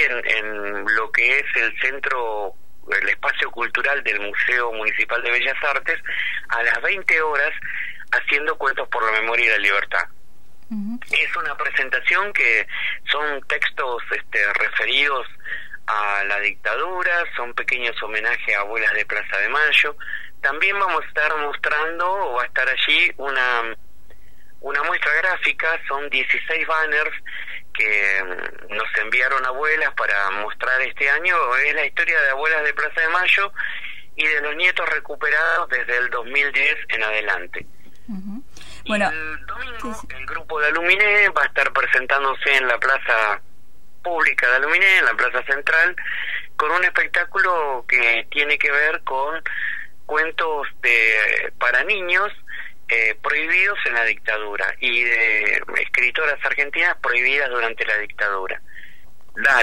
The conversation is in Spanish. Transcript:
en lo que es el centro el espacio cultural del Museo Municipal de Bellas Artes a las 20 horas haciendo cuentos por la memoria y la libertad. Es una presentación que son textos este, referidos a la dictadura, son pequeños homenajes a abuelas de Plaza de Mayo. También vamos a estar mostrando, o va a estar allí, una, una muestra gráfica, son 16 banners que mm, nos enviaron abuelas para mostrar este año. Es la historia de abuelas de Plaza de Mayo y de los nietos recuperados desde el 2010 en adelante. Bueno, el domingo el grupo de Aluminé va a estar presentándose en la plaza pública de Aluminé, en la plaza central, con un espectáculo que tiene que ver con cuentos de para niños eh, prohibidos en la dictadura y de escritoras argentinas prohibidas durante la dictadura.